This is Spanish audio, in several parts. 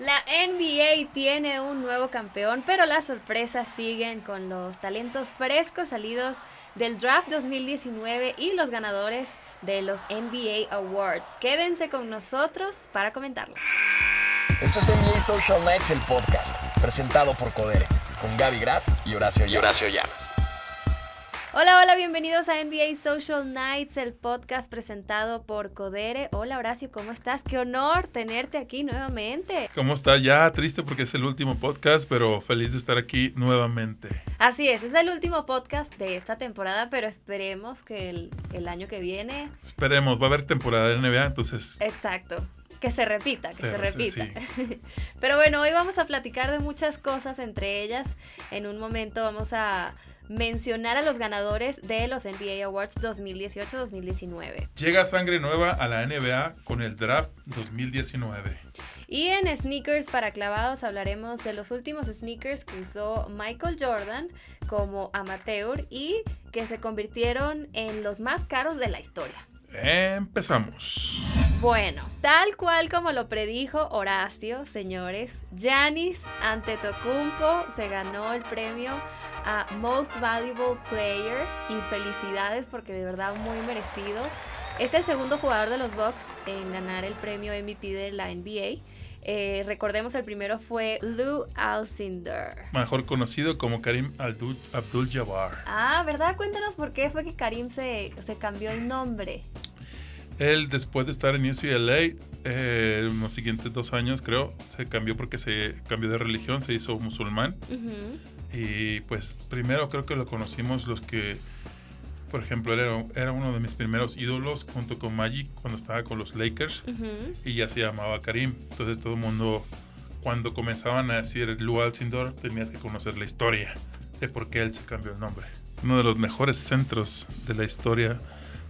La NBA tiene un nuevo campeón, pero las sorpresas siguen con los talentos frescos salidos del draft 2019 y los ganadores de los NBA Awards. Quédense con nosotros para comentarlo. Esto es NBA Social Nights, el podcast, presentado por Codere, con Gaby Graf y Horacio Llamas. Y Horacio Llamas. Hola, hola, bienvenidos a NBA Social Nights, el podcast presentado por Codere. Hola Horacio, ¿cómo estás? Qué honor tenerte aquí nuevamente. ¿Cómo estás? Ya triste porque es el último podcast, pero feliz de estar aquí nuevamente. Así es, es el último podcast de esta temporada, pero esperemos que el, el año que viene... Esperemos, va a haber temporada de NBA, entonces... Exacto. Que se repita, que se, se repita. Sí. Pero bueno, hoy vamos a platicar de muchas cosas, entre ellas, en un momento vamos a mencionar a los ganadores de los NBA Awards 2018-2019. Llega sangre nueva a la NBA con el draft 2019. Y en sneakers para clavados hablaremos de los últimos sneakers que usó Michael Jordan como amateur y que se convirtieron en los más caros de la historia. Empezamos. Bueno, tal cual como lo predijo Horacio, señores, Giannis Antetokounmpo se ganó el premio a Most Valuable Player y felicidades porque de verdad muy merecido. Es el segundo jugador de los Bucks en ganar el premio MVP de la NBA. Eh, recordemos, el primero fue Lou Alcindor. Mejor conocido como Karim Abdul-Jabbar. ah, ¿verdad? Cuéntanos por qué fue que Karim se, se cambió el nombre. Él, después de estar en UCLA, eh, en los siguientes dos años, creo, se cambió porque se cambió de religión, se hizo musulmán. Uh -huh. Y pues primero creo que lo conocimos los que, por ejemplo, él era, era, uno de mis primeros ídolos junto con Magic cuando estaba con los Lakers uh -huh. y ya se llamaba Karim. Entonces todo el mundo, cuando comenzaban a decir Lou Alcindor, tenías que conocer la historia de por qué él se cambió el nombre. Uno de los mejores centros de la historia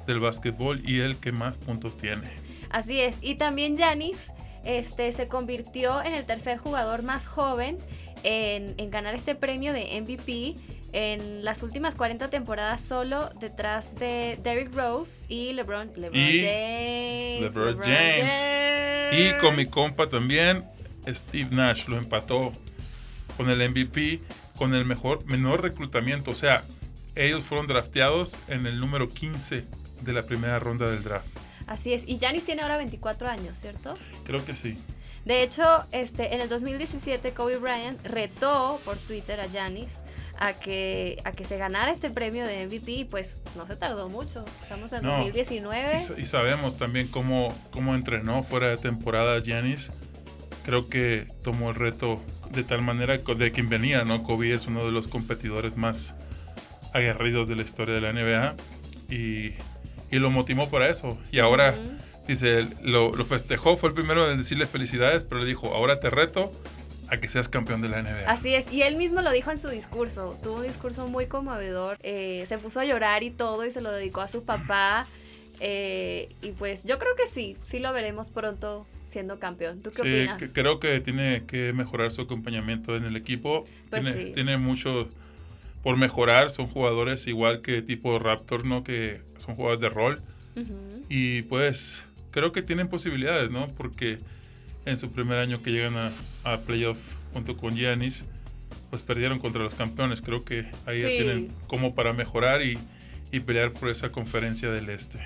del básquetbol y el que más puntos tiene. Así es, y también Yanis este, se convirtió en el tercer jugador más joven en, en, ganar este premio de MVP en las últimas 40 temporadas solo detrás de Derrick Rose y LeBron, LeBron y James. LeBron, LeBron James. James. Y con mi compa también, Steve Nash lo empató con el MVP, con el mejor, menor reclutamiento. O sea, ellos fueron drafteados en el número 15 de la primera ronda del draft. Así es, y Janis tiene ahora 24 años, ¿cierto? Creo que sí. De hecho, este, en el 2017 Kobe Bryant retó por Twitter a Janis a que, a que se ganara este premio de MVP y pues no se tardó mucho. Estamos en no, 2019. Y, y, sabemos también cómo, cómo entrenó fuera de temporada Janis. Creo que tomó el reto de tal manera de quien venía, ¿no? Kobe es uno de los competidores más aguerridos de la historia de la NBA y y lo motivó para eso. Y ahora, uh -huh. dice, lo, lo, festejó, fue el primero en decirle felicidades, pero le dijo, ahora te reto a que seas campeón de la NBA. Así es, y él mismo lo dijo en su discurso, tuvo un discurso muy conmovedor, eh, se puso a llorar y todo y se lo dedicó a su papá. Eh, y pues yo creo que sí, sí lo veremos pronto siendo campeón. ¿Tú qué sí, opinas? Que, creo que tiene que mejorar su acompañamiento en el equipo. Pues tiene, sí. tiene mucho por mejorar. Son jugadores igual que tipo Raptor, ¿no? Que son jugadores de rol. Uh -huh. Y pues creo que tienen posibilidades, ¿no? Porque en su primer año que llegan a, a playoff junto con Giannis, pues perdieron contra los campeones. Creo que ahí Sí. ya tienen como para mejorar y, y pelear por esa conferencia del este.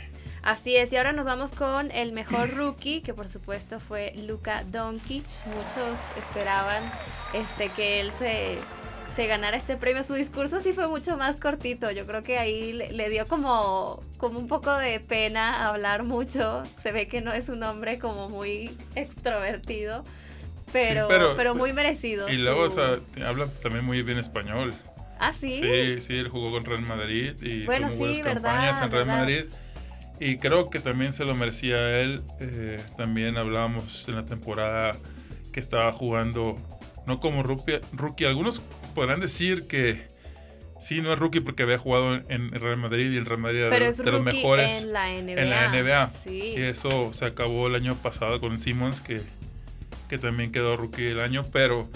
Así es, y ahora nos vamos con el mejor rookie, que por supuesto fue Luka Doncic. Muchos esperaban este que él se, se ganara este premio. Su discurso sí fue mucho más cortito. Yo creo que ahí le, le dio como, como un poco de pena hablar mucho. Se ve que no es un hombre como muy extrovertido. Pero, Sí, pero- pero, muy merecido. Y luego, su- o sea, habla también muy bien español. Ah, sí. Sí, sí, él jugó con Real Madrid y Bueno, tuvo buenas sí, verdad, en Real verdad. Madrid. Y creo que también se lo merecía él. Eh, también hablábamos en la temporada que estaba jugando, no como rookie, rookie. Algunos podrán decir que sí, no es rookie porque había jugado en, Real Madrid y el Real Madrid era Pero de, es de los mejores en la NBA. en la NBA. Sí. Y eso se acabó el año pasado con Simmons, que, que también quedó rookie del año. Pero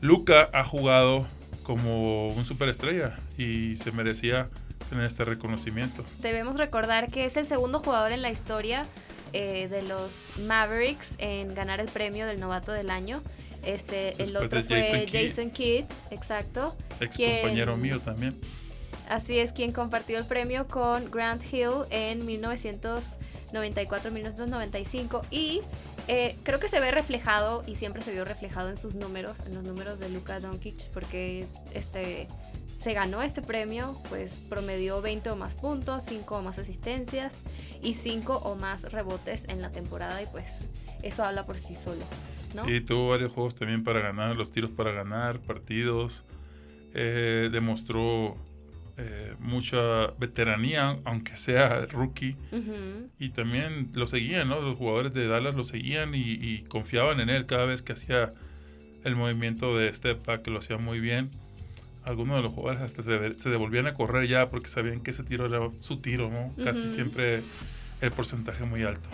Luca ha jugado como un superestrella y se merecía tener este reconocimiento. Debemos recordar que es el segundo jugador en la historia eh, de los Mavericks en ganar el premio del novato del año. Este, el otro fue Jason Kidd, exacto. Ex compañero mío también. Así es, quien compartió el premio con Grant Hill en 1994-1995 y eh, creo que se ve reflejado y siempre se vio reflejado en sus números, en los números de Luka Doncic, porque este se ganó este premio, pues promedió 20 o más puntos, 5 o más asistencias y 5 o más rebotes en la temporada y pues eso habla por sí solo. ¿no? Sí, tuvo varios juegos también para ganar, los tiros para ganar, partidos. Eh, demostró eh, mucha veteranía, aunque sea rookie. Y también lo seguían, ¿no? Los jugadores de Dallas lo seguían y, confiaban en él cada vez que hacía el movimiento de step back, que lo hacía muy bien. Algunos de los jugadores hasta se, devolvían a correr ya porque sabían que ese tiro era su tiro, ¿no? Casi siempre el porcentaje muy alto.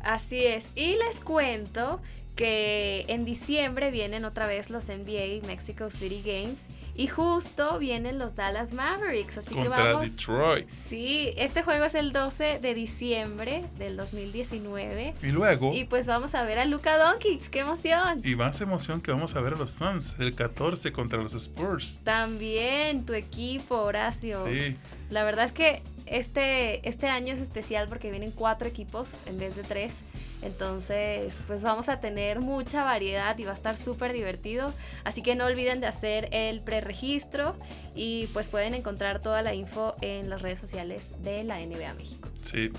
Así es. Y les cuento que en diciembre vienen otra vez los NBA Mexico City Games y justo vienen los Dallas Mavericks, así que vamos. Detroit. Sí, este juego es el 12 de diciembre del 2019. Y luego. Y pues vamos a ver a Luka Doncic, qué emoción. Y más emoción que vamos a ver a los Suns el 14 contra los Spurs. También tu equipo, Horacio. Sí. La verdad es que este, este año es especial porque vienen cuatro equipos en vez de tres. Entonces, pues vamos a tener mucha variedad y va a estar súper divertido. Así que no olviden de hacer el preregistro y pues pueden encontrar toda la info en las redes sociales de la NBA México. Sí.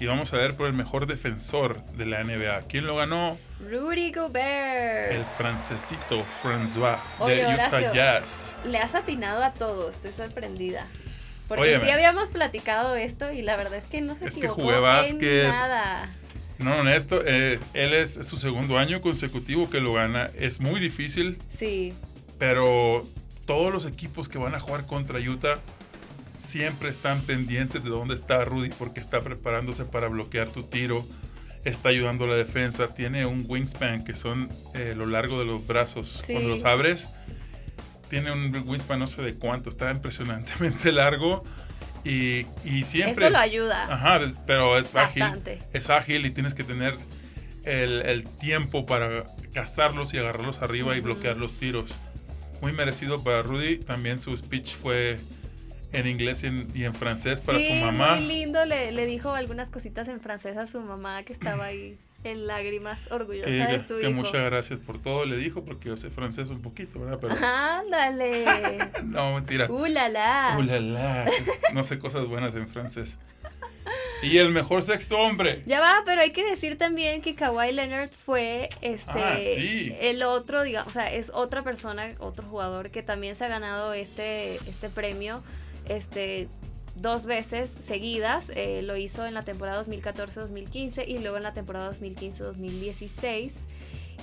Y vamos a ver por el mejor defensor de la NBA. ¿Quién lo ganó? Rudy Gobert. El francesito François de Utah Jazz. Le has atinado a todo, estoy sorprendida. Porque sí habíamos platicado esto y la verdad es que no se es equivocó en nada. No, honesto, eh, él es su segundo año consecutivo que lo gana. Es muy difícil. Sí. Pero todos los equipos que van a jugar contra Utah siempre están pendientes de dónde está Rudy porque está preparándose para bloquear tu tiro, está ayudando a la defensa, tiene un wingspan que son eh, lo largo de los brazos. Cuando los abres, tiene un wingspan no sé de cuánto, está impresionantemente largo y, siempre... Eso lo ayuda. Ajá, pero es ágil. Es ágil y tienes que tener el, tiempo para cazarlos y agarrarlos arriba y bloquear los tiros. Muy merecido para Rudy. También su speech fue en inglés y en, francés para su mamá. Muy lindo, le, le dijo algunas cositas en francés a su mamá que estaba ahí en lágrimas, orgullosa de su que Muchas gracias por todo, le dijo, porque yo sé francés un poquito, ¿verdad? Pero... Ándale. no, mentira. ¡Ulala! ¡Ulala! No sé cosas buenas en francés. Y el mejor sexto hombre. Ya va, pero hay que decir también que Kawhi Leonard fue este ah, el otro, digamos, o sea, es otra persona, otro jugador que también se ha ganado este, este premio. Este, dos veces seguidas. Eh, lo hizo en la temporada 2014-2015 y luego en la temporada 2015-2016.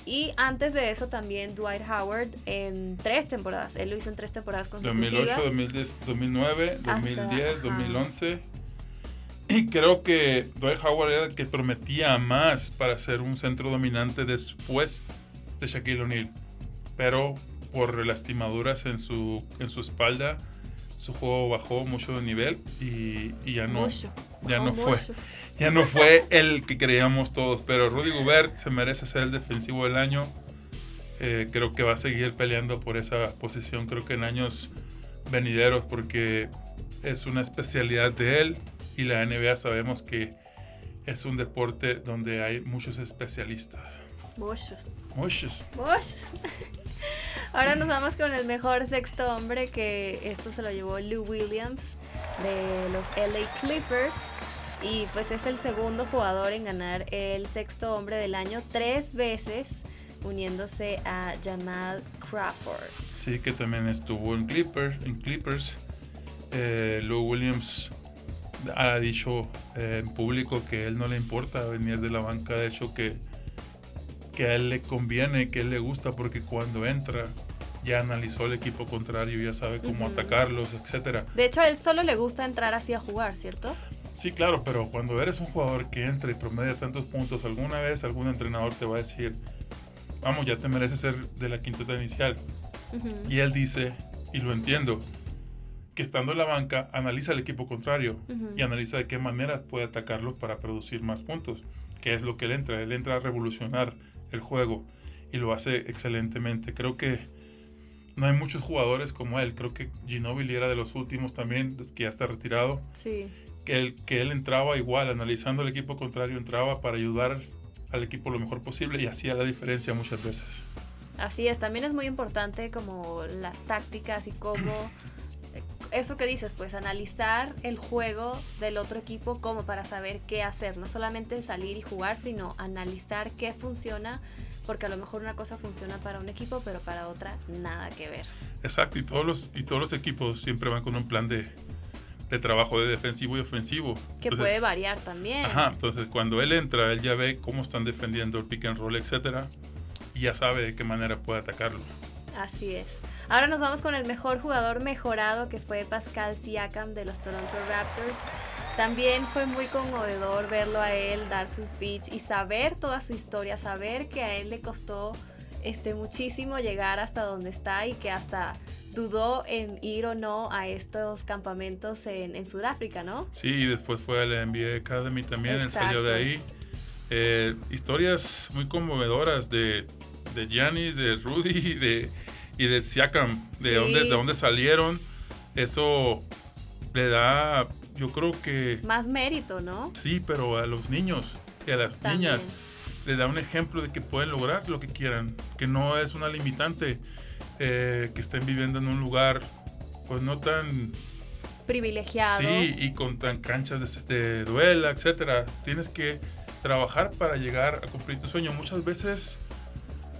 Y antes de eso también Dwight Howard en tres temporadas. Él lo hizo en tres temporadas consecutivas. 2008, 2010, 2009, 2010, 2011. Y creo que Dwight Howard era el que prometía más para ser un centro dominante después de Shaquille O'Neal. Pero por lastimaduras en su, en su espalda, su juego bajó mucho de nivel y, ya no, ya no fue. Ya no fue el que creíamos todos, pero Rudy Gobert se merece ser el defensivo del año. Eh, creo que va a seguir peleando por esa posición, creo que en años venideros, porque es una especialidad de él y la NBA sabemos que es un deporte donde hay muchos especialistas. Muchos. Muchos. Muchos. Ahora nos vamos con el mejor sexto hombre, que esto se lo llevó Lou Williams de los LA Clippers. Y pues es el segundo jugador en ganar el sexto hombre del año tres veces, uniéndose a Jamal Crawford. Sí, que también estuvo en Clippers. En Clippers. Eh, Lou Williams ha dicho eh, en público que a él no le importa venir de la banca, de hecho que que a él le conviene, que a él le gusta, porque cuando entra ya analizó el equipo contrario, ya sabe cómo atacarlos, etcétera. De hecho, a él solo le gusta entrar así a jugar, ¿cierto? Sí, claro, pero cuando eres un jugador que entra y promedia tantos puntos, alguna vez algún entrenador te va a decir, vamos, ya te mereces ser de la quinteta inicial. Y él dice, y lo entiendo, que estando en la banca analiza el equipo contrario y analiza de qué manera puede atacarlo para producir más puntos que es lo que él entra. Él entra a revolucionar el juego y lo hace excelentemente. Creo que no hay muchos jugadores como él. Creo que Ginobili era de los últimos también, que ya está retirado. Sí. Que él, que él entraba igual, analizando el equipo contrario, entraba para ayudar al equipo lo mejor posible y hacía la diferencia muchas veces. Así es, también es muy importante como las tácticas y cómo eso que dices, pues analizar el juego del otro equipo como para saber qué hacer, no solamente salir y jugar, sino analizar qué funciona, porque a lo mejor una cosa funciona para un equipo, pero para otra nada que ver. Exacto, y todos los, y todos los equipos siempre van con un plan de, de trabajo de defensivo y ofensivo. Que puede variar también. Ajá, entonces cuando él entra, él ya ve cómo están defendiendo el pick and roll, etcétera, y ya sabe de qué manera puede atacarlo. Así es. Ahora nos vamos con el mejor jugador mejorado que fue Pascal Siakam de los Toronto Raptors. También fue muy conmovedor verlo a él dar su speech y saber toda su historia, saber que a él le costó este, muchísimo llegar hasta donde está y que hasta dudó en ir o no a estos campamentos en, en Sudáfrica, ¿no? Sí, y después fue a la NBA Academy también, él salió de ahí. Eh, historias muy conmovedoras de, de Giannis, de Rudy, de y de Siakam, de, dónde, de dónde salieron. Eso le da, yo creo que... Más mérito, ¿no? Sí, pero a los niños y a las niñas le da un ejemplo de que pueden lograr lo que quieran, que no es una limitante, eh, que estén viviendo en un lugar pues no tan privilegiado. Sí, y con tan canchas de, de, duela, etcétera. Tienes que trabajar para llegar a cumplir tu sueño. Muchas veces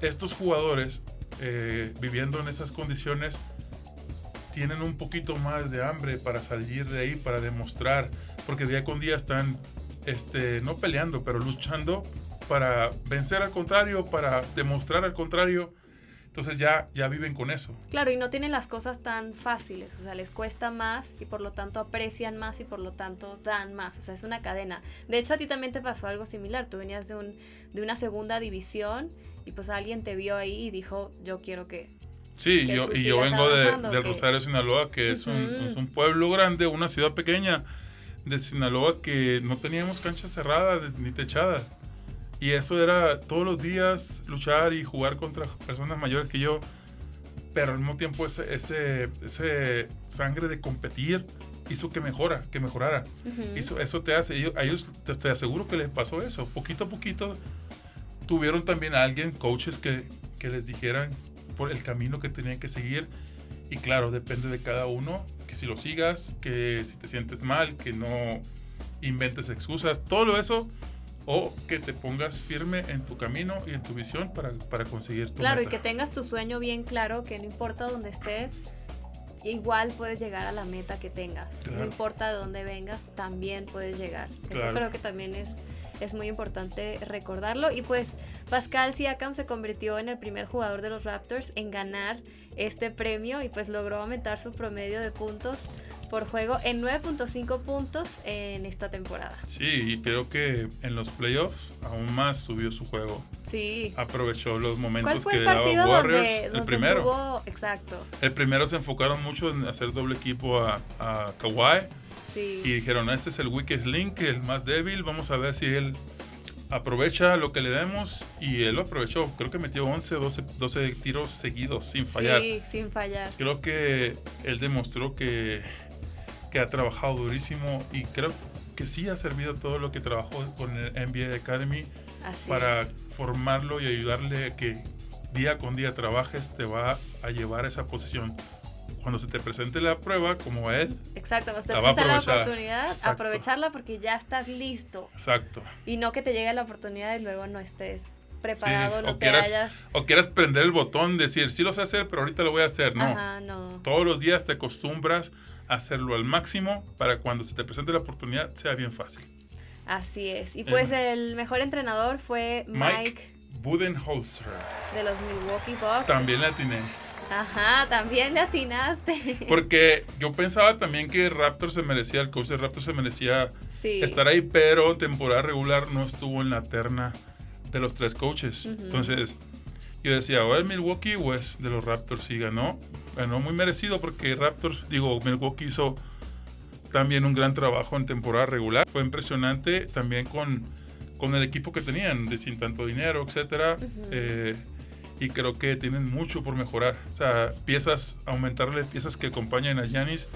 estos jugadores eh, viviendo en esas condiciones tienen un poquito más de hambre para salir de ahí, para demostrar, porque día con día están, este, no peleando, pero luchando para vencer al contrario, para demostrar al contrario. Entonces ya, ya viven con eso. Claro, y no tienen las cosas tan fáciles, o sea, les cuesta más y por lo tanto aprecian más y por lo tanto dan más, o sea, es una cadena. De hecho, a ti también te pasó algo similar, tú venías de, un, de una segunda división y pues alguien te vio ahí y dijo, yo quiero que... Sí, yo, y yo vengo de, Rosario, Sinaloa, que es, un, es, un, pueblo grande, una ciudad pequeña de Sinaloa que no teníamos canchas cerradas ni techadas. Y eso era todos los días luchar y jugar contra personas mayores que yo, pero al mismo tiempo ese, ese, ese sangre de competir hizo que mejora, que mejorara. eso, eso te hace, a ellos te, te aseguro que les pasó eso, poquito a poquito tuvieron también a alguien, coaches, que, que les dijeran por el camino que tenían que seguir. Y claro, depende de cada uno, que si lo sigas, que si te sientes mal, que no inventes excusas, todo eso, o que te pongas firme en tu camino y en tu visión para, para conseguir tu Claro, y que tengas tu sueño bien claro, que no importa dónde estés, igual puedes llegar a la meta que tengas. No importa de dónde vengas, también puedes llegar. Eso creo que también es es muy importante recordarlo. Y pues Pascal Siakam se convirtió en el primer jugador de los Raptors en ganar este premio y pues logró aumentar su promedio de puntos por juego en 9.5 puntos en esta temporada. Sí, y creo que en los playoffs aún más subió su juego. Sí. Aprovechó los momentos que daba Warriors. el primero. exacto. El primero se enfocaron mucho en hacer doble equipo a, a Kawhi y dijeron, este es el weakest link, el más débil, vamos a ver si él aprovecha lo que le demos y él lo aprovechó. Creo que metió 11, 12, 12 tiros seguidos sin fallar. Sí, sin fallar. Creo que él demostró que, que ha trabajado durísimo y creo que sí ha servido todo lo que trabajó con el NBA Academy para formarlo y ayudarle a que día con día trabajes, te va a llevar a esa posición cuando se te presente la prueba, como él. Exacto, cuando te presente la oportunidad, aprovecharla porque ya estás listo. Exacto. Y no que te llegue la oportunidad y luego no estés preparado, no te hayas... O quieras prender el botón, decir, sí lo sé hacer, pero ahorita lo voy a hacer. No. Ajá, no. Todos los días te acostumbras a hacerlo al máximo para cuando se te presente la oportunidad sea bien fácil. Así es. Y pues el mejor entrenador fue Mike, Mike Budenholzer. De los Milwaukee Bucks. También la atiné. Ajá, también le atinaste. Porque yo pensaba también que Raptor se merecía, el coach de Raptor se merecía estar ahí, pero temporada regular no estuvo en la terna de los tres coaches. Entonces, yo decía, o es Milwaukee o es de los Raptors y ganó. Ganó muy merecido porque Raptors, digo, Milwaukee hizo también un gran trabajo en temporada regular. Fue impresionante también con, con el equipo que tenían, de sin tanto dinero, etcétera. Eh, y creo que tienen mucho por mejorar. O sea, piezas, aumentarle piezas que acompañen a Giannis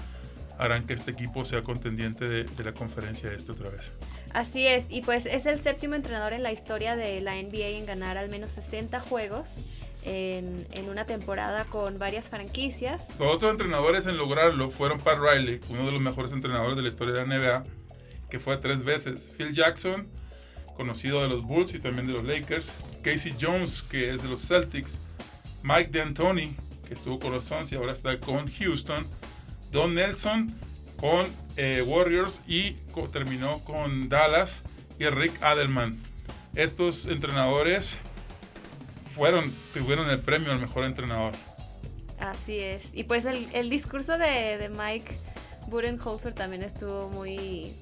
harán que este equipo sea contendiente de, de la conferencia este otra vez. Así es, y pues es el séptimo entrenador en la historia de la NBA en ganar al menos 60 juegos en, en, una temporada con varias franquicias. Los otros entrenadores en lograrlo fueron Pat Riley, uno de los mejores entrenadores de la historia de la NBA, que fue tres veces. Phil Jackson, conocido de los Bulls y también de los Lakers. Casey Jones, que es de los Celtics. Mike D'Antoni, que estuvo con los Suns y ahora está con Houston. Don Nelson con eh, Warriors y terminó con Dallas. Y Rick Adelman. Estos entrenadores fueron, tuvieron el premio al mejor entrenador. Así es. Y pues el, discurso de, Mike Budenholzer también estuvo muy,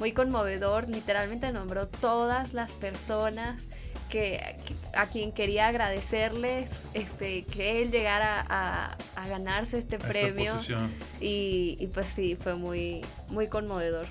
muy conmovedor. Literalmente nombró todas las personas que, a quien quería agradecerles este, que él llegara a, a ganarse este premio. Y, y, pues sí, fue muy, muy conmovedor.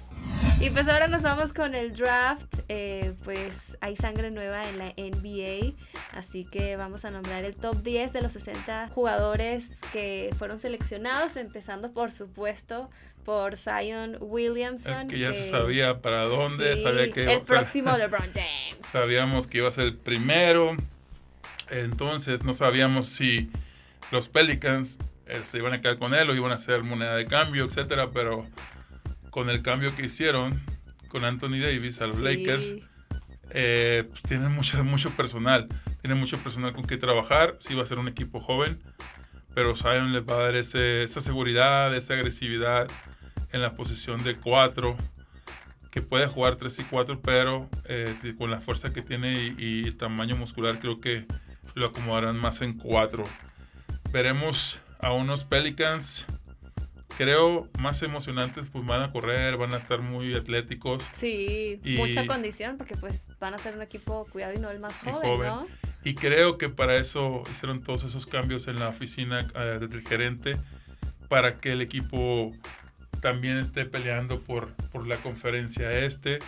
Y pues ahora nos vamos con el draft. Eh, pues hay sangre nueva en la NBA. Así que vamos a nombrar el top 10 de los 60 jugadores que fueron seleccionados. Empezando por supuesto por Zion Williamson. que ya se sabía para dónde, sabía que... El próximo LeBron James. Sabíamos que iba a ser el primero. Entonces no sabíamos si los Pelicans eh, se iban a quedar con él o iban a hacer moneda de cambio, etcétera, pero con el cambio que hicieron con Anthony Davis a los Lakers, eh, pues tienen mucho, mucho personal. Tienen mucho personal con que trabajar. Sí va a ser un equipo joven, pero Zion les va a dar ese, esa seguridad, esa agresividad en la posición de 4, que puede jugar 3 y 4, pero eh, con la fuerza que tiene y, y, tamaño muscular creo que lo acomodarán más en 4. Veremos a unos Pelicans creo, más emocionantes, pues van a correr, van a estar muy atléticos. Sí, mucha condición, porque pues van a ser un equipo cuidado y no el más joven, ¿no? Y creo que para eso hicieron todos esos cambios en la oficina uh, del gerente, para que el equipo también esté peleando por, por la conferencia este,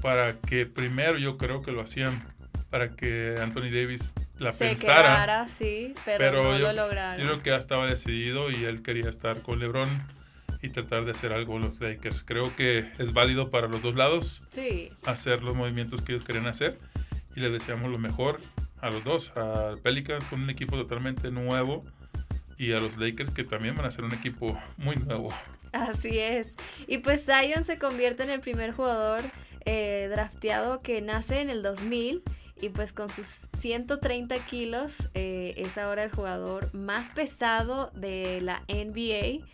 para que primero yo creo que lo hacían para que Anthony Davis la Se pensara. Quedara, sí, pero, no yo, lo lograron. Yo creo que ya estaba decidido y él quería estar con LeBron y tratar de hacer algo los Lakers. Creo que es válido para los dos lados sí. hacer los movimientos que ellos querían hacer y le deseamos lo mejor a los dos, a Pelicans con un equipo totalmente nuevo y a los Lakers que también van a ser un equipo muy nuevo. Así es. Y pues Zion se convierte en el primer jugador eh, drafteado que nace en el 2000 y pues con sus 130 kilos eh, es ahora el jugador más pesado de la NBA.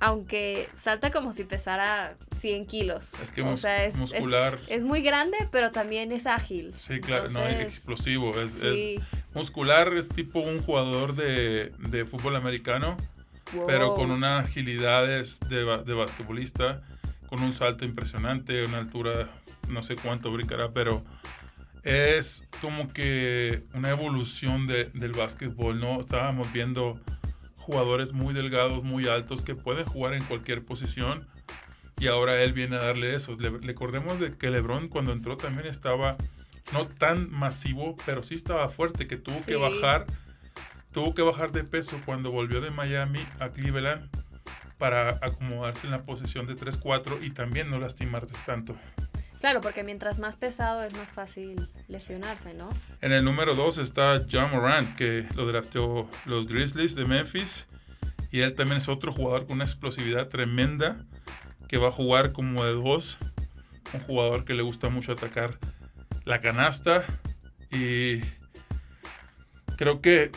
Aunque salta como si pesara 100 kilos. Es que o sea, es, muscular. Es, es, muy grande, pero también es ágil. Sí, claro, Entonces, no, es explosivo. Es, sí. es, muscular, es tipo un jugador de, de fútbol americano, wow. pero con una agilidad de, de basquetbolista, con un salto impresionante, una altura, no sé cuánto brincará, pero es como que una evolución de, del básquetbol, ¿no? Estábamos viendo jugadores muy delgados, muy altos, que pueden jugar en cualquier posición. Y ahora él viene a darle eso. Le, recordemos de que LeBron cuando entró también estaba no tan masivo, pero sí estaba fuerte, que tuvo sí. que bajar, tuvo que bajar de peso cuando volvió de Miami a Cleveland para acomodarse en la posición de 3-4 y también no lastimarse tanto. Claro, porque mientras más pesado es más fácil lesionarse, ¿no? En el número 2 está John Morant, que lo drafteó los Grizzlies de Memphis. Y él también es otro jugador con una explosividad tremenda, que va a jugar como de dos. Un jugador que le gusta mucho atacar la canasta. Y creo que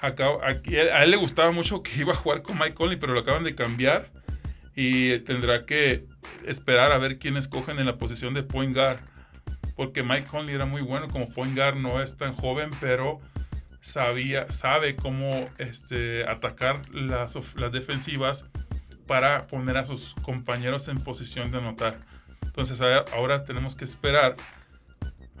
acá, aquí, a él le gustaba mucho que iba a jugar con Mike Conley, pero lo acaban de cambiar. Y tendrá que esperar a ver quién escogen en la posición de point guard. Porque Mike Conley era muy bueno como point guard, no es tan joven, pero sabía, sabe cómo este, atacar las, las defensivas para poner a sus compañeros en posición de anotar. Entonces ahora tenemos que esperar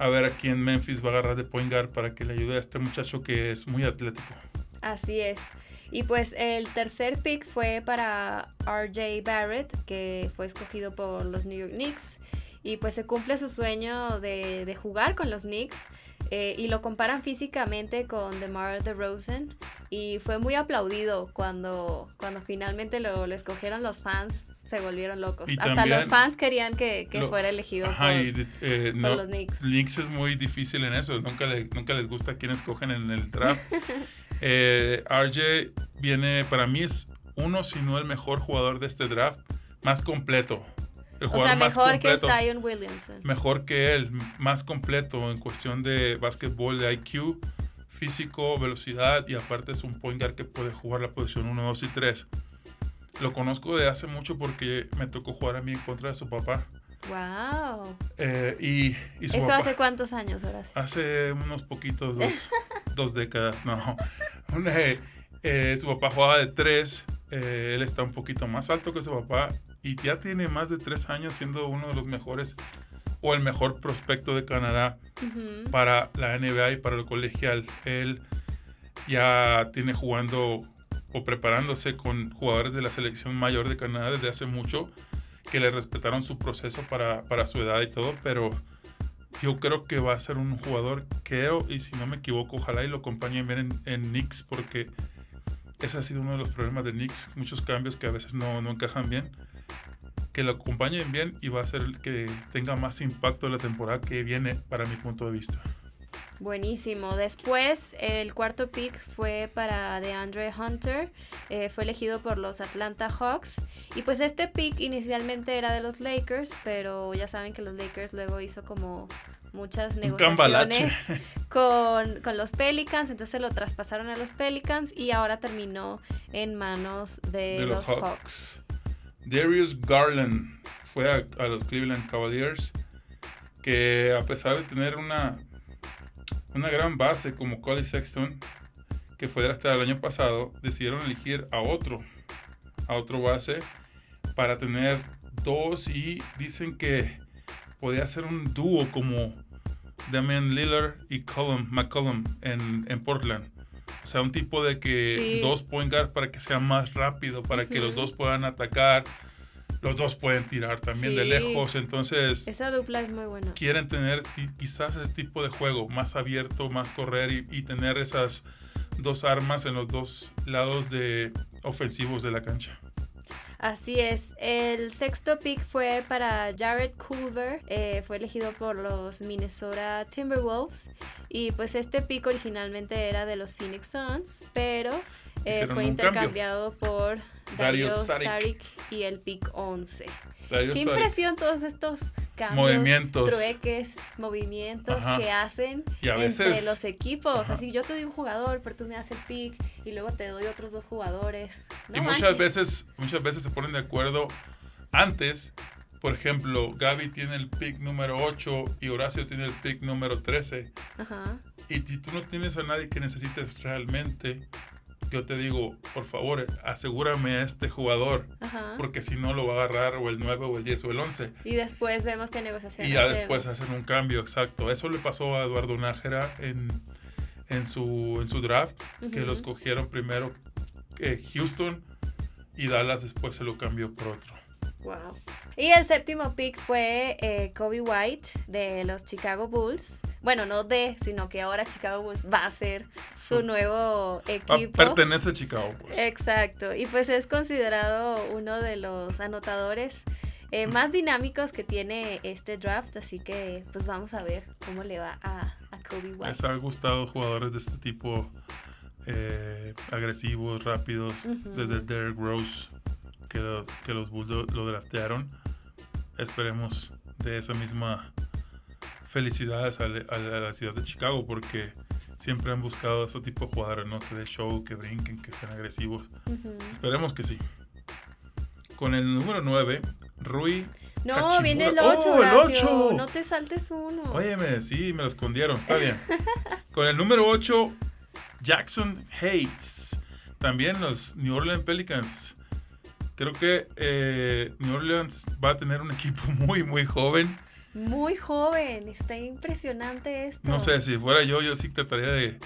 a ver a quién Memphis va a agarrar de point guard para que le ayude a este muchacho que es muy atlético. Así es. Y pues el tercer pick fue para RJ Barrett, que fue escogido por los New York Knicks. y pues se cumple su sueño de, jugar con los Knicks. Eh, y lo comparan físicamente con DeMar DeRozan y fue muy aplaudido cuando, cuando finalmente lo escogieron los fans se volvieron locos. Y Hasta también los fans querían que, que lo- fuera elegido Ajá, por, y, eh, por no, los Knicks. Knicks es muy difícil en eso. Nunca, le- nunca les gusta quién escogen en el draft. Eh, RJ viene, para mí es uno, si no el mejor jugador de este draft, más completo. El O sea, más mejor que completo. Zion Williamson. mejor que él, más completo en cuestión de básquetbol, de IQ, físico, velocidad y aparte es un point guard que puede jugar la posición 1, 2 y 3. Lo conozco de hace mucho porque me tocó jugar a mí en contra de su papá. Wow. Eh, y, y su ¿Eso papá- hace cuántos años, Horacio? Hace unos poquitos, dos, dos décadas, no. Una, eh, su papá jugaba de tres, eh, él está un poquito más alto que su papá y ya tiene más de tres años siendo uno de los mejores o el mejor prospecto de Canadá para la NBA y para el colegial. Él ya tiene jugando o preparándose con jugadores de la selección mayor de Canadá desde hace mucho, que le respetaron su proceso para, para su edad y todo, pero yo creo que va a ser un jugador, creo, y si no me equivoco, ojalá y lo acompañen bien en, en Knicks, porque ese ha sido uno de los problemas de Knicks, muchos cambios que a veces no, no encajan bien. Que lo acompañen bien y va a ser que tenga más impacto la temporada que viene, para mi punto de vista. Buenísimo. Después, el cuarto pick fue para DeAndre Hunter. eh, fue elegido por los Atlanta Hawks. Y pues este pick inicialmente era de los Lakers, pero ya saben que los Lakers luego hizo como muchas negociaciones con, con los Pelicans. Entonces lo traspasaron a los Pelicans y ahora terminó en manos de, de los, los Hawks. Hawks. Darius Garland fue a, a los Cleveland Cavaliers que a pesar de tener una una gran base como Cody Sexton que fue hasta el año pasado decidieron elegir a otro a otro base para tener dos y dicen que podía ser un dúo como Damian Lillard y Cullum, McCollum en, en Portland. O sea, un tipo de que Sí. dos point guard para que sea más rápido, para que los dos puedan atacar. Los dos pueden tirar también de lejos. Entonces, Esa dupla es muy buena. quieren tener quizás ese tipo de juego más abierto, más correr y, y tener esas dos armas en los dos lados de ofensivos de la cancha. Así es. El sexto pick fue para Jared Culver. eh, fue elegido por los Minnesota Timberwolves. Y pues este pick originalmente era de los Phoenix Suns, pero eh, fue cambio. intercambiado por Dario Saric. Y el pick 11. Darius Qué Saric. impresión todos estos cambios, Movimientos. trueques, movimientos Ajá. que hacen Y a entre los equipos. Ajá. Así yo te doy un jugador, pero tú me das el pick y luego te doy otros dos jugadores. No y muchas veces, muchas veces se ponen de acuerdo antes. Por ejemplo, Gaby tiene el pick número 8 y Horacio tiene el pick número 13. Ajá. Y si tú no tienes a nadie que necesites realmente, yo te digo, por favor, asegúrame a este jugador. Ajá. Porque si no lo va a agarrar o el 9 o el 10 o el 11. Y después vemos qué negociación Y ya hacemos. después hacen un cambio, exacto. Eso le pasó a Eduardo Nájera en, en, su, en su draft, que Ujú. lo escogieron primero eh, Houston y Dallas después se lo cambió por otro. Wow. Y el séptimo pick fue eh, Kobe White de los Chicago Bulls. Bueno, no de, sino que ahora Chicago Bulls va a ser su nuevo Ah, equipo. pertenece a Chicago, pues. Exacto. Y pues es considerado uno de los anotadores eh, más dinámicos que tiene este draft. Así que pues vamos a ver cómo le va a, a Kobe White. Les ha gustado jugadores de este tipo eh, agresivos, rápidos, desde Derrick Rose, que, que los Bulls lo, lo draftearon. Esperemos de esa misma felicidades a, la- a ciudad de Chicago, porque siempre han buscado ese tipo de jugadores, ¿no? Que de show, que brinquen, que sean agresivos. Esperemos que sí. Con el número 9, Rui. No, Hachimura. viene el ¡Oh, 8, el Horacio. ocho! No te saltes uno. Óyeme, sí, me lo escondieron. Está bien. Con el número 8, Jackson Hayes. También los New Orleans Pelicans. Creo que eh, New Orleans va a tener un equipo muy, muy joven. Muy joven, está impresionante esto. No sé, si fuera yo, yo sí trataría de,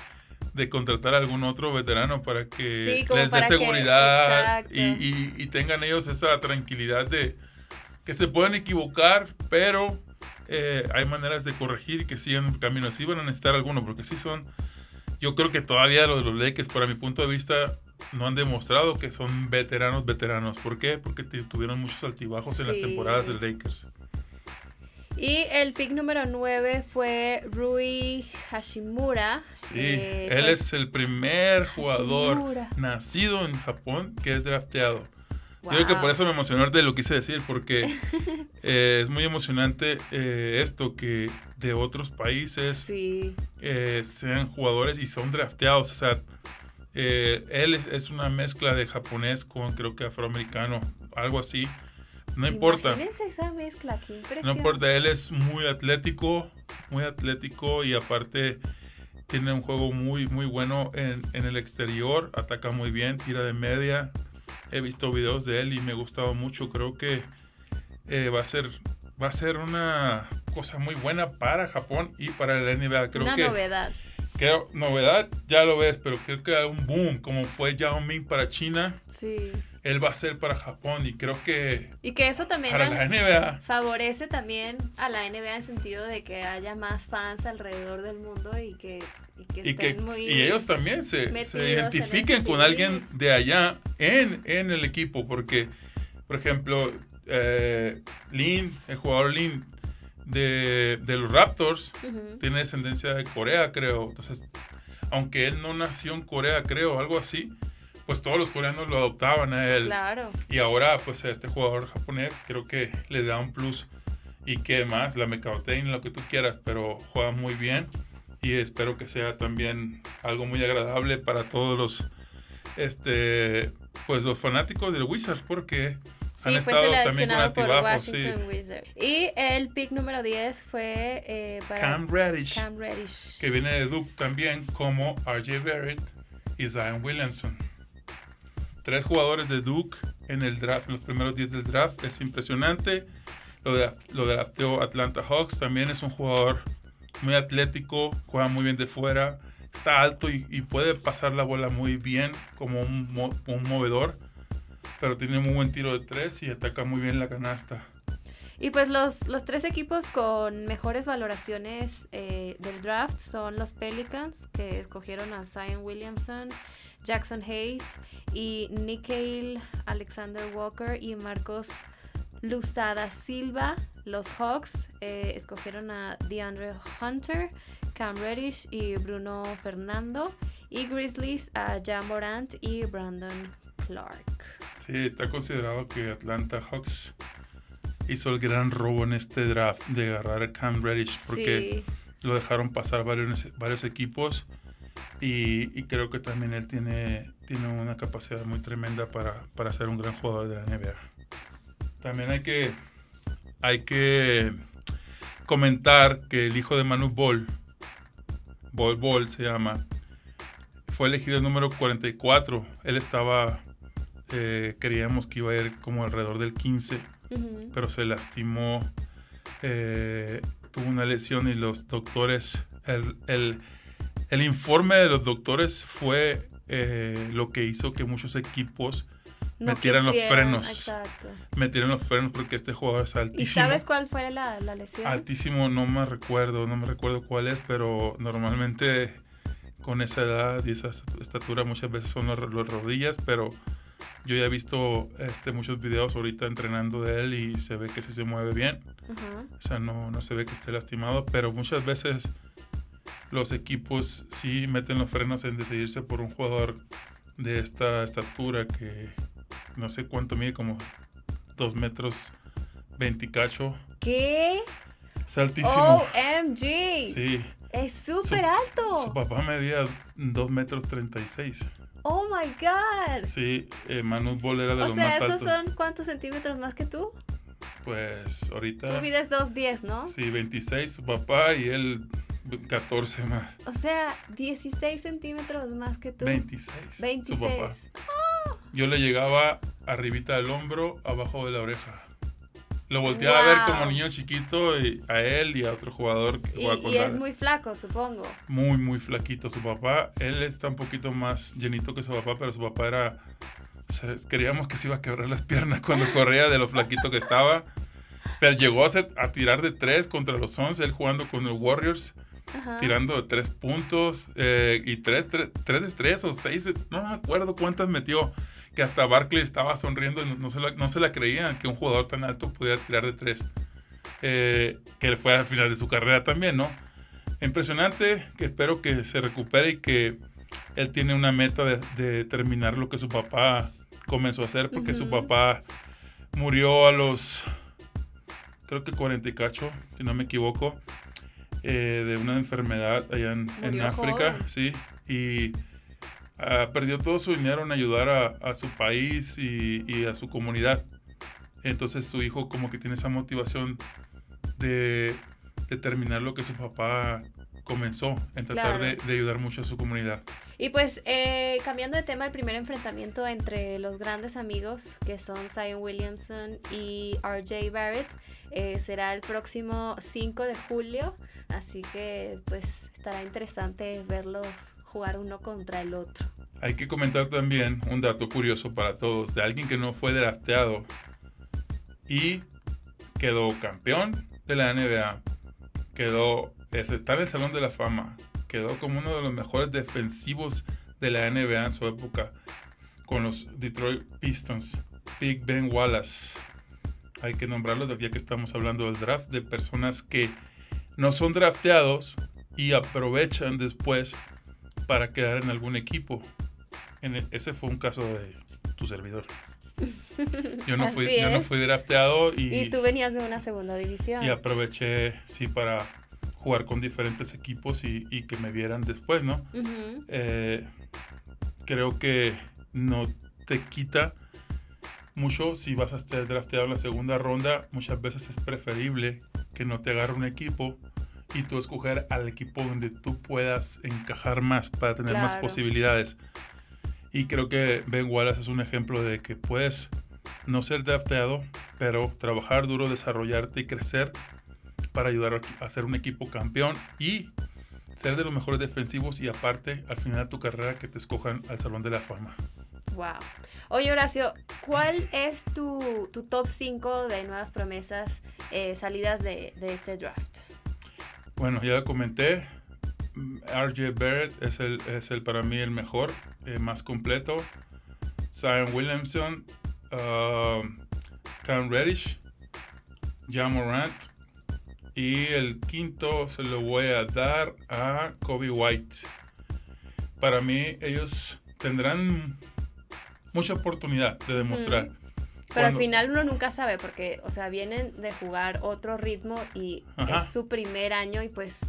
de contratar a algún otro veterano para que Sí, les dé que- seguridad y, y- y tengan ellos esa tranquilidad de, que se pueden equivocar, pero eh, hay maneras de corregir y que sigan el camino. Sí van a necesitar alguno, porque sí son. Yo creo que todavía los los Lakers, para mi punto de vista, no han demostrado que son veteranos, veteranos. ¿Por qué? Porque tuvieron muchos altibajos en las temporadas del Lakers. Y el pick número 9 fue Rui Hashimura. Sí, él es el primer jugador nacido en Japón que es drafteado. Yo creo que por eso me emocionó de lo quise decir, porque eh, es muy emocionante eh, esto, que de otros países eh, sean jugadores y son drafteados. O sea, él es una mezcla de japonés con creo que afroamericano, algo así. No importa. Imagínense esa mezcla, qué No importa, él es muy atlético, muy atlético y aparte tiene un juego muy, muy bueno en, en el exterior, ataca muy bien, tira de media. He visto videos de él y me ha gustado mucho. Creo que eh, va a ser va a ser una cosa muy buena para Japón y para la NBA. Creo una que, novedad. Creo, novedad, ya lo ves, pero creo que un boom, como fue Yao Ming para China. Sí él va a ser para Japón y creo que y que eso también para la NBA favorece también a la NBA en el sentido de que haya más fans alrededor del mundo y que y que, y ellos también se, se identifiquen con alguien de allá en, en, el equipo porque por ejemplo eh, Lin el jugador Lin de, de los Raptors tiene descendencia de Corea creo. Entonces aunque él no nació en Corea creo algo así pues todos los coreanos lo adoptaban a él. Claro. Y ahora, pues a este jugador japonés creo que le da un plus. Y que más, la mercadotecnia, lo que tú quieras, pero juega muy bien. Y espero que sea también algo muy agradable para todos los, este, pues los fanáticos del Wizards, porque han estado también con altibajos. Sí. Y el pick número 10 fue eh, para Cam Reddish, Cam Reddish, que viene de Duke también, como RJ Barrett y Zion Williamson. Tres jugadores de Duke en el draft, en los primeros 10 del draft. Es impresionante. Lo de, lo de Atlanta Hawks también es un jugador muy atlético, juega muy bien de fuera, está alto y, puede pasar la bola muy bien como un, movedor, pero tiene muy buen tiro de tres y ataca muy bien la canasta. Y pues los, los tres equipos con mejores valoraciones eh, del draft son los Pelicans, que escogieron a Zion Williamson Jackson Hayes y Nikhil Alexander Walker y Marcos Luzada Silva. Los Hawks eh, escogieron a DeAndre Hunter, Cam Reddish y Bruno Fernando. Y Grizzlies a Jan Morant y Brandon Clark. Sí, está considerado que Atlanta Hawks hizo el gran robo en este draft de agarrar a Cam Reddish porque lo dejaron pasar varios, varios equipos y, creo que también él tiene, tiene una capacidad muy tremenda para, para ser un gran jugador de la NBA. También hay que, hay que comentar que el hijo de Manu Ball, Ball Ball se llama, fue elegido el número 44. Él estaba, eh, creíamos que iba a ir como alrededor del 15, pero se lastimó, eh, tuvo una lesión y los doctores, el, el el informe de los doctores fue eh, lo que hizo que muchos equipos metieran los frenos. Exacto. Metieran los frenos porque este jugador es altísimo. ¿Y sabes cuál fue la, lesión? Altísimo, no me recuerdo, no me recuerdo cuál es, pero normalmente con esa edad y esa estatura muchas veces son las rodillas, pero yo ya he visto este, muchos videos ahorita entrenando de él y se ve que sí se mueve bien. O sea, no, no se ve que esté lastimado, pero muchas veces los equipos sí meten los frenos en decidirse por un jugador de esta estatura que no sé cuánto mide, como 2 metros 20 cacho. ¿Qué? Es altísimo. OMG. Sí. Es súper alto. Su papá medía 2 metros 36. Oh my God. Sí, eh, Manu Ball era de o los sea, más altos. ¿esos son cuántos centímetros más que tú? Pues ahorita. Tú mides 2.10, ¿no? Sí, 26 su papá y él 14 más. O sea, 16 centímetros más que tú. 26. 26. Su papá. Yo le llegaba arribita del hombro, abajo de la oreja. Lo volteaba a ver como niño chiquito y a él y a otro jugador que juega con Y es muy flaco, supongo. Muy, muy flaquito. Su papá, él está un poquito más llenito que su papá, pero su papá era... creíamos que se iba a quebrar las piernas cuando corría de lo flaquito que estaba. Pero llegó a, a tirar de tres contra los Suns, él jugando con los Warriors, tirando de tres puntos eh, y tres, tres, tres de tres o seis, no me acuerdo cuántas metió. Que hasta Barkley estaba sonriendo y no, se, la, no se la creían que un jugador tan alto pudiera tirar de tres. Eh, que fue al final de su carrera también, ¿no? Impresionante, que espero que se recupere y que él tiene una meta de, terminar lo que su papá comenzó a hacer, porque su papá murió a los, creo que 48, si no me equivoco, eh, de una enfermedad allá en, África, sí, y uh, perdió todo su dinero en ayudar a, a su país y, y, a su comunidad. Entonces su hijo como que tiene esa motivación de, de terminar lo que su papá comenzó en tratar de, de, ayudar mucho a su comunidad. Y pues eh, cambiando de tema, el primer enfrentamiento entre los grandes amigos que son Zion Williamson y RJ Barrett eh, será el próximo 5 de julio, así que pues estará interesante verlos jugar uno contra el otro. Hay que comentar también un dato curioso para todos de alguien que no fue drafteado y quedó campeón de la NBA, quedó está en el Salón de la Fama, quedó como uno de los mejores defensivos de la NBA en su época con los Detroit Pistons, Big Ben Wallace. Hay que nombrarlo ya que estamos hablando del draft de personas que no son drafteados y aprovechan después para quedar en algún equipo. En ese fue un caso de tu servidor. Yo no, fui, yo no fui drafteado y... Y tú venías de una segunda división. Y aproveché, sí, para jugar con diferentes equipos y, que me vieran después, ¿no? Eh, creo que no te quita mucho si vas a estar drafteado en la segunda ronda. Muchas veces es preferible que no te agarre un equipo y tú escoger al equipo donde tú puedas encajar más para tener más posibilidades. Y creo que Ben Wallace es un ejemplo de que puedes no ser drafteado, pero trabajar duro, desarrollarte y crecer para ayudar a hacer un equipo campeón y ser de los mejores defensivos y aparte al final de tu carrera que te escojan al Salón de la Fama. Wow. Oye Horacio, ¿cuál es tu, tu top 5 de nuevas promesas eh, salidas de, de, este draft? Bueno, ya lo comenté, RJ Barrett es el, es el para mí el mejor, eh, más completo. Zion Williamson, uh, Cam Reddish, John Morant. Y el quinto se lo voy a dar a Kobe White. Para mí ellos tendrán mucha oportunidad de demostrar. Pero al final uno nunca sabe porque, o sea, vienen de jugar otro ritmo y es su primer año y pues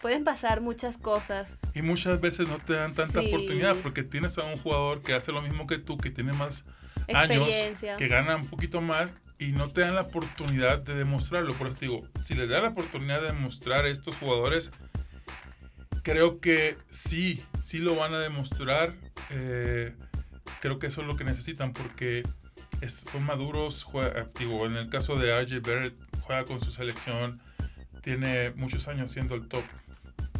pueden pasar muchas cosas. Y muchas veces no te dan tanta oportunidad porque tienes a un jugador que hace lo mismo que tú, que tiene más años, que gana un poquito más y no te dan la oportunidad de demostrarlo. Por eso digo, si les da la oportunidad de demostrar a estos jugadores, creo que sí, sí lo van a demostrar. Eh, creo que eso es lo que necesitan porque son maduros, juega, en el caso de RJ Barrett, juega con su selección, tiene muchos años siendo el top.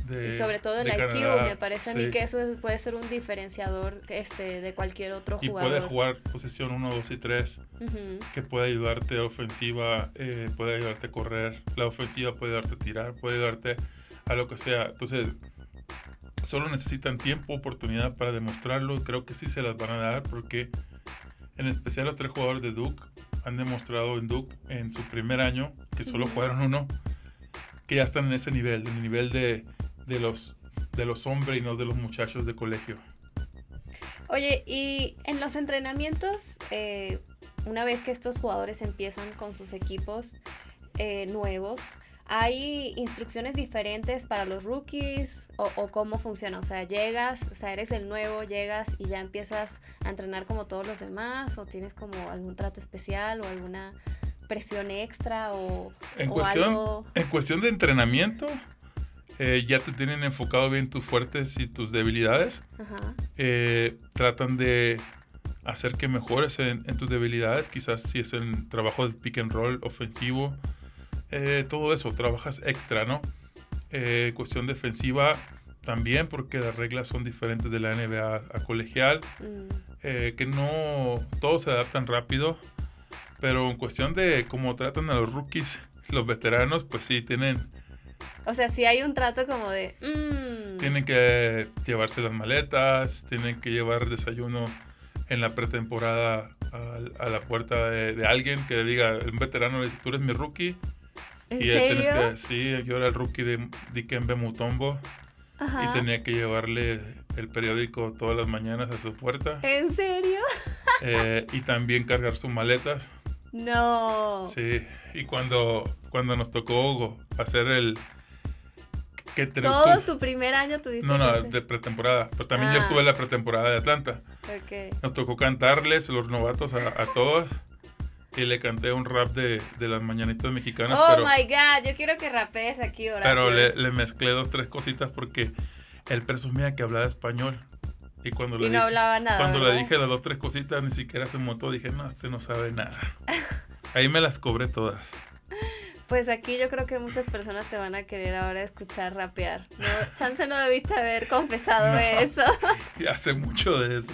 De, y sobre todo el IQ, me parece a mí que eso puede ser un diferenciador este, de cualquier otro jugador. Y puede jugar posición 1, 2 y 3, que puede ayudarte a ofensiva, eh, puede ayudarte a correr, la ofensiva puede ayudarte a tirar, puede ayudarte a lo que sea. Entonces, solo necesitan tiempo, oportunidad para demostrarlo. Creo que sí se las van a dar porque en especial los tres jugadores de Duke han demostrado en Duke en su primer año, que solo jugaron uno, que ya están en ese nivel, en el nivel de, de, los, de los hombres y no de los muchachos de colegio. Oye, y en los entrenamientos, eh, una vez que estos jugadores empiezan con sus equipos eh, nuevos, ¿Hay instrucciones diferentes para los rookies o, cómo funciona? O sea, llegas, o sea, eres el nuevo, llegas y ya empiezas a entrenar como todos los demás o tienes como algún trato especial o alguna presión extra o, en cuestión, En cuestión de entrenamiento, eh, ya te tienen enfocado bien tus fuertes y tus debilidades. Eh, tratan de hacer que mejores en, en, tus debilidades, quizás si es el trabajo del pick and roll ofensivo eh, todo eso, trabajas extra, ¿no? Eh, cuestión defensiva también, porque las reglas son diferentes de la NBA a colegial, mm. eh, que no todos se adaptan rápido, Pero en cuestión de cómo tratan a los rookies, los veteranos, pues sí, tienen, O sea, si hay un trato como de... mm, tienen que llevarse las maletas, tienen que llevar desayuno en la pretemporada al- a, la puerta de, de alguien que le diga, un veterano le dice, tú eres mi rookie. ¿En y serio? que, sí, yo era el rookie de Dikembe Mutombo Ajá. y tenía que llevarle el periódico todas las mañanas a su puerta ¿En serio? eh, y también cargar sus maletas. No. Sí, y cuando, cuando nos tocó hacer el... Que Todo tu primer año tuviste No, no, de pretemporada. Pero también yo Ah. estuve en la pretemporada de Atlanta. Ok. Nos tocó cantarles los novatos a, a todos. Y le canté un rap de, de las mañanitas mexicanas. Oh pero my god, yo quiero que rapees aquí, Horacio. pero le, le mezclé dos, tres cositas porque él presumía que hablaba español. Y cuando le no dije, hablaba nada. cuando le dije las dos, tres cositas, ni siquiera se montó. Dije, no, este no sabe nada. Ahí me las cobré todas. Pues aquí yo creo que muchas personas te van a querer ahora escuchar rapear. No, chance no debiste haber confesado No. eso. Y hace mucho de eso.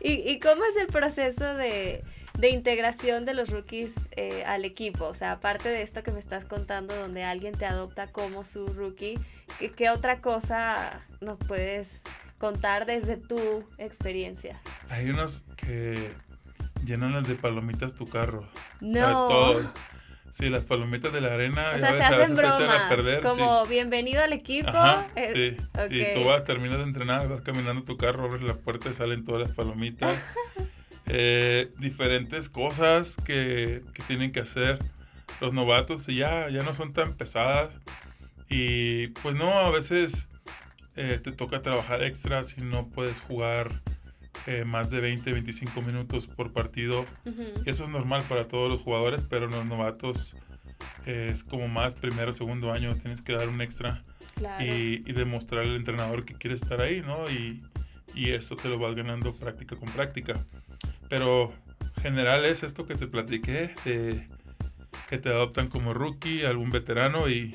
¿Y, y cómo es el proceso de, de integración de los rookies eh, al equipo? O sea, aparte de esto que me estás contando, donde alguien te adopta como su rookie, ¿qué, qué otra cosa nos puedes contar desde tu experiencia? Hay unos que llenan de palomitas tu carro. No. A todo. Sí, las palomitas de la arena. O sea, ves, se a hacen se echan bromas, a perder, sí. como bienvenido al equipo. Ajá, eh, sí. Y ok. tú vas, terminas de entrenar, vas caminando tu carro, abres la puerta y salen todas las palomitas. Eh, diferentes cosas que, que tienen que hacer los novatos y ya, ya no son tan pesadas. Y pues no, a veces eh, te toca trabajar extra si no puedes jugar eh, más de 20, 25 minutos por partido. Ujú, Eso es normal para todos los jugadores, pero los novatos eh, es como más primero, segundo año, tienes que dar un extra claro. y, y demostrar al entrenador que quieres estar ahí, ¿no? Y, y eso te lo vas ganando práctica con práctica. Pero general es esto que te platiqué, de que te adoptan como rookie, algún veterano y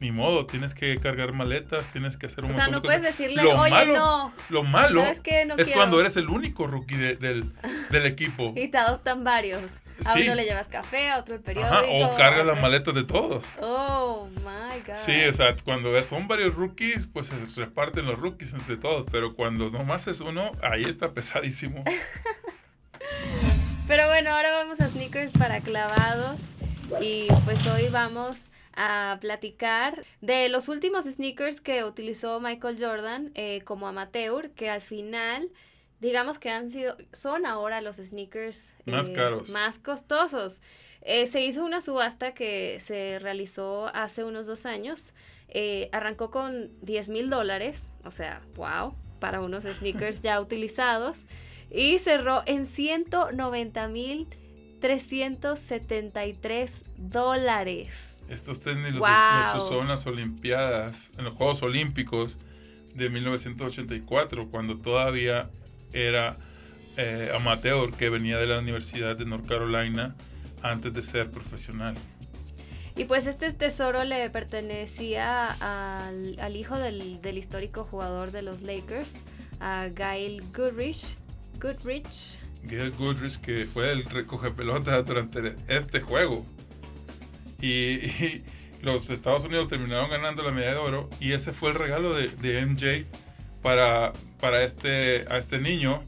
ni modo, tienes que cargar maletas, tienes que hacer un o sea, no de puedes cosas. decirle, Lo oye, malo- no. Lo malo ¿Sabes qué? No es quiero. cuando eres el único rookie de- del, del equipo. Y te adoptan varios. A Sí. uno le llevas café, a otro el periódico. Ajá, o cargas las maletas de todos. Oh, my God. Sí, o sea, cuando son varios rookies, pues se reparten los rookies entre todos, pero cuando nomás es uno, ahí está pesadísimo. Pero bueno, ahora vamos a sneakers para clavados. Y pues hoy vamos a platicar de los últimos sneakers que utilizó Michael Jordan eh, como amateur, que al final, digamos que han sido, son ahora los sneakers Más eh, caros. más costosos. Eh, se hizo una subasta que se realizó hace unos dos años. Eh, arrancó con 10 mil dólares, o sea, wow, para unos sneakers ya utilizados. Y cerró en 190 mil 373 dólares. Estos tenis los, Wow. los usó en las Olimpiadas, en los Juegos Olímpicos de 1984, cuando todavía era eh, amateur, que venía de la Universidad de North Carolina antes de ser profesional. Y pues este tesoro le pertenecía al, al hijo del, del histórico jugador de los Lakers, a Gail Goodrich. Goodrich. Gail Goodrich, que fue el recoge pelota durante este juego. Y, y los Estados Unidos terminaron ganando la medalla de oro. Y ese fue el regalo de, de MJ para, para este, a este niño.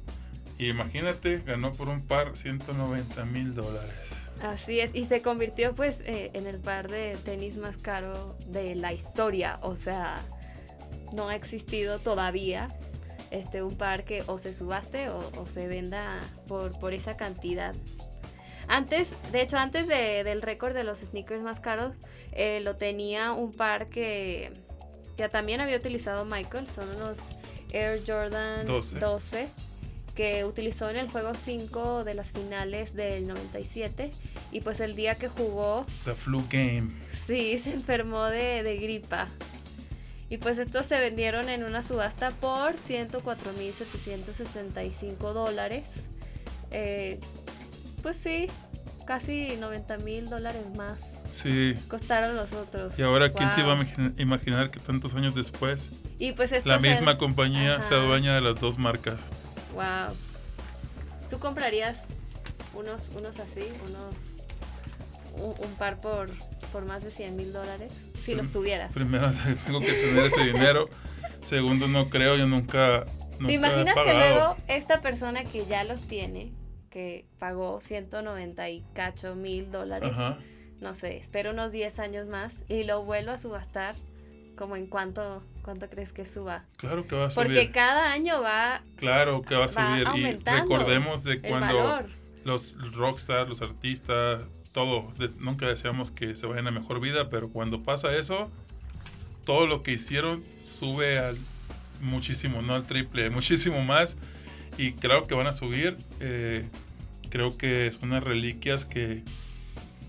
Y imagínate, ganó por un par 190 mil dólares. Así es, y se convirtió pues eh, en el par de tenis más caro de la historia, o sea, no ha existido todavía este un par que o se subaste o, o se venda por, por esa cantidad. Antes, de hecho, antes de- del récord de los sneakers más caros, eh, lo tenía un par que, que también había utilizado Michael, son unos Air Jordan 12. 12 que utilizó en el juego 5 de las finales del 97 y pues el día que jugó The Flu Game. sí se enfermó de, de gripa y pues estos se vendieron en una subasta por 104.765 dólares Eh, pues sí casi 90 mil dólares más Sí. costaron los otros Y ahora, ¿quién se iba a imaginar que tantos años después y pues la se- misma compañía se Ajá. adueña de las dos marcas? wow tú comprarías unos, unos así, unos un, un par por, por más de 100 mil dólares, si los tuvieras. Primero tengo que tener ese dinero. Segundo, no creo, yo nunca. nunca ¿Te he imaginas que luego esta persona que ya los tiene, que pagó 190 y cacho mil dólares, Ajá. no sé, espero unos 10 años más y lo vuelvo a subastar? como en cuánto, cuánto crees que suba? Claro que va a subir. Porque cada año va Claro que va a va subir. y aumentando recordemos de cuando valor. los rockstars, los artistas, todo, nunca deseamos que se vayan a mejor vida, pero cuando pasa eso, todo lo que hicieron sube al muchísimo, no al triple, muchísimo más. Y claro que van a subir. eh, creo que son unas reliquias que,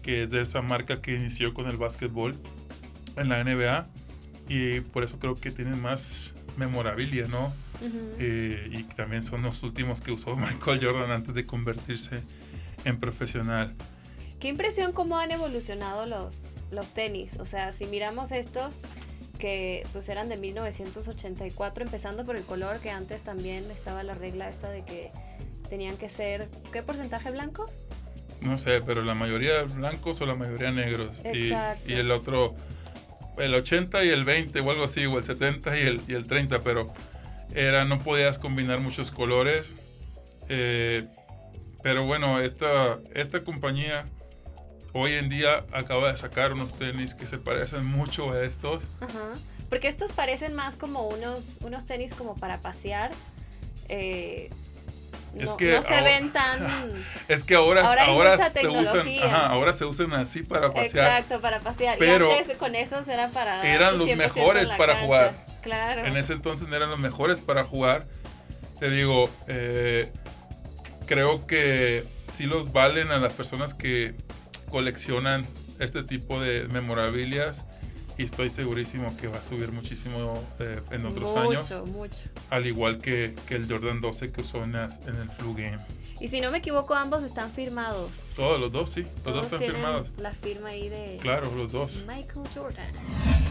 que es de esa marca que inició con el básquetbol en la NBA. Y por eso creo que tienen más memorabilia, ¿no? Eh, y también son los últimos que usó Michael Jordan antes de convertirse en profesional. Qué impresión cómo han evolucionado los, los tenis. O sea, si miramos estos que pues eran de 1984, empezando por el color, que antes también estaba la regla esta de que tenían que ser, ¿qué porcentaje blancos? No sé, pero la mayoría blancos o la mayoría negros. Y, Exacto. y el otro, el 80 y el 20 o algo así, o el 70 y el, y el 30, pero era, no podías combinar muchos colores. Eh, pero bueno, esta, esta compañía hoy en día acaba de sacar unos tenis que se parecen mucho a estos. Ajá. Porque estos parecen más como unos, unos tenis como para pasear. eh, Es no, que no se ahora- ven tan... Es que ahora, Ahora se usan, ajá, ahora se usan así para pasear. Exacto, para pasear. Pero y antes con esos era para... eran los 100% mejores para cancha. jugar. Claro. En ese entonces eran los mejores para jugar. Te digo, eh, creo que sí los valen a las personas que coleccionan este tipo de memorabilias. Y estoy segurísimo que va a subir muchísimo eh, en otros mucho, años. mucho. Al igual que, que el Jordan 12 que usó en, las- en el Flu Game. Y si no me equivoco, ambos están firmados. Todos los dos, sí. Los Todos dos están tienen firmados. la firma ahí de Claro, los dos. Michael Jordan.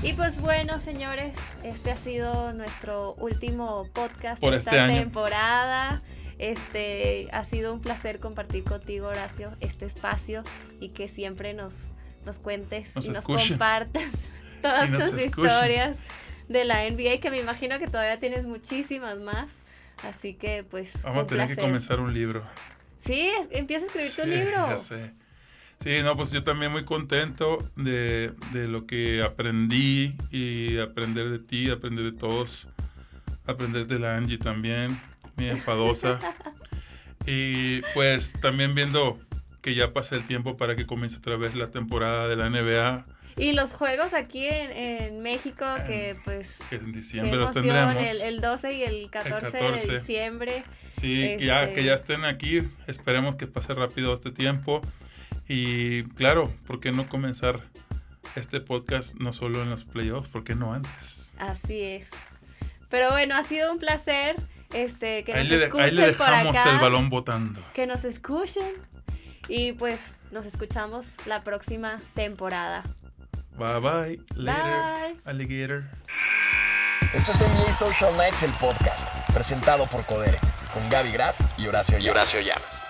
Y pues bueno, señores, este ha sido nuestro último podcast Por de este esta año. Este ha sido un placer compartir contigo, Horacio, este espacio y que siempre nos, nos cuentes Nos y nos escuchen. compartas todas tus escuchen. historias de la NBA, que me imagino que todavía tienes muchísimas más. Así que pues Vamos a tener que comenzar un libro. Sí, es- empieza a escribir tu libro. ya sé. Sí, no, pues yo también muy contento de, de lo que aprendí y aprender de ti, aprender de todos, aprender de la Angie también, mi enfadosa. y pues también viendo que ya pasa el tiempo para que comience otra vez la temporada de la NBA, Y los juegos aquí en, en México, que pues que en diciembre los tendremos. el, el 12 y el 14, 14. de diciembre. Sí, que ya, Este- que ya estén aquí. Esperemos que pase rápido este tiempo. Y claro, ¿por qué no comenzar este podcast no solo en los playoffs? ¿Por qué no antes? Así es. Pero bueno, ha sido un placer este, que Ahí nos le, escuchen ahí le por dejamos acá. el balón botando. Que nos escuchen. Y pues nos escuchamos la próxima temporada. Bye bye. Later, Bye. alligator. Esto es NBA Social Nights, el podcast, presentado por Codere, con Gaby Graf y Horacio Llamas.